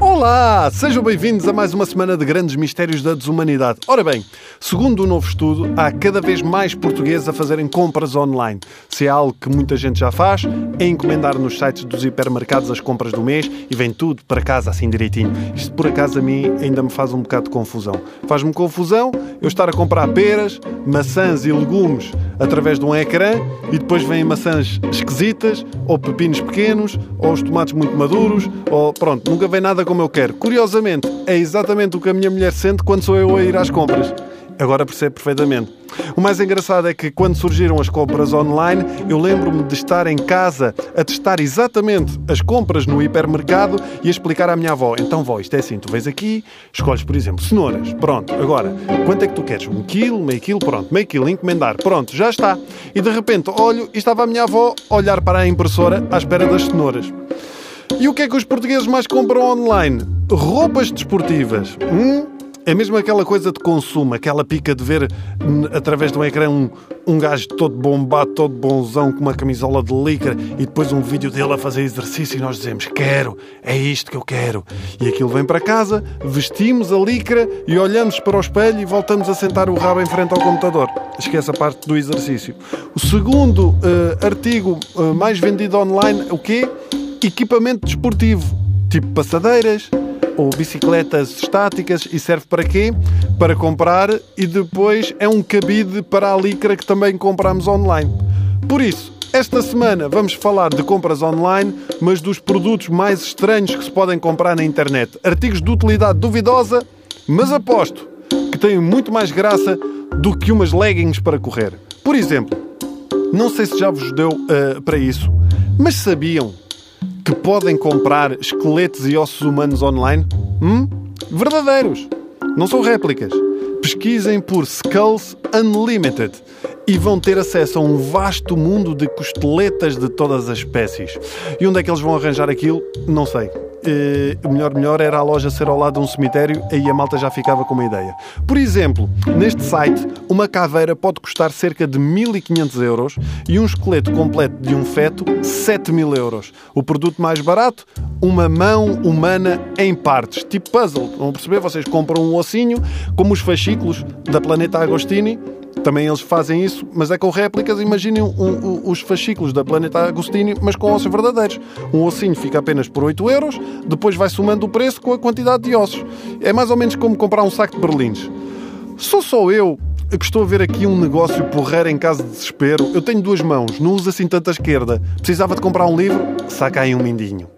Olá, sejam bem-vindos a mais uma semana de grandes mistérios da desumanidade. Ora bem, segundo um novo estudo, há cada vez mais portugueses a fazerem compras online. Se é algo que muita gente já faz, é encomendar nos sites dos hipermercados as compras do mês e vem tudo para casa assim direitinho. Isto por acaso a mim ainda me faz um bocado de confusão. Faz-me confusão eu estar a comprar peras, maçãs e legumes através de um ecrã e depois vêm maçãs esquisitas, ou pepinos pequenos, ou os tomates muito maduros, ou pronto, nunca vem nada como eu quero. Curiosamente, é exatamente o que a minha mulher sente quando sou eu a ir às compras. Agora percebo perfeitamente. O mais engraçado é que quando surgiram as compras online, eu lembro-me de estar em casa a testar exatamente as compras no hipermercado e a explicar à minha avó: então, vó, isto é assim, tu vens aqui, escolhes, por exemplo, cenouras. Pronto, agora, quanto é que tu queres? Um quilo, meio quilo? Pronto, meio quilo, encomendar. Pronto, já está. E de repente olho e estava a minha avó a olhar para a impressora à espera das cenouras. E o que é que os portugueses mais compram online? Roupas desportivas. Hum? É mesmo aquela coisa de consumo, aquela pica de ver através de um ecrã um, um gajo todo bombado, todo bonzão, com uma camisola de licra e depois um vídeo dele a fazer exercício e nós dizemos: Quero, é isto que eu quero. E aquilo vem para casa, vestimos a licra e olhamos para o espelho e voltamos a sentar o rabo em frente ao computador. Esquece a parte do exercício. O segundo uh, artigo uh, mais vendido online, o quê? Equipamento desportivo, tipo passadeiras ou bicicletas estáticas e serve para quê? Para comprar e depois é um cabide para a licra que também compramos online. Por isso, esta semana vamos falar de compras online, mas dos produtos mais estranhos que se podem comprar na internet. Artigos de utilidade duvidosa, mas aposto que têm muito mais graça do que umas leggings para correr. Por exemplo, não sei se já vos deu uh, para isso, mas sabiam que podem comprar esqueletos e ossos humanos online? Hum? Verdadeiros! Não são réplicas. Pesquisem por Skulls Unlimited e vão ter acesso a um vasto mundo de costeletas de todas as espécies. E onde é que eles vão arranjar aquilo? Não sei o melhor melhor era a loja ser ao lado de um cemitério, aí a malta já ficava com uma ideia. Por exemplo, neste site, uma caveira pode custar cerca de 1500 euros e um esqueleto completo de um feto 7000 euros. O produto mais barato, uma mão humana em partes, tipo puzzle. Vão perceber? Vocês compram um ossinho, como os fascículos da Planeta Agostini, também eles fazem isso, mas é com réplicas. Imaginem um, um, os fascículos da Planeta Agostini, mas com ossos verdadeiros. Um ossinho fica apenas por 8 euros, depois vai somando o preço com a quantidade de ossos. É mais ou menos como comprar um saco de berlins. Sou só eu que estou a ver aqui um negócio porreiro em caso de desespero. Eu tenho duas mãos, não uso assim tanta esquerda. Precisava de comprar um livro? Saca aí um mindinho.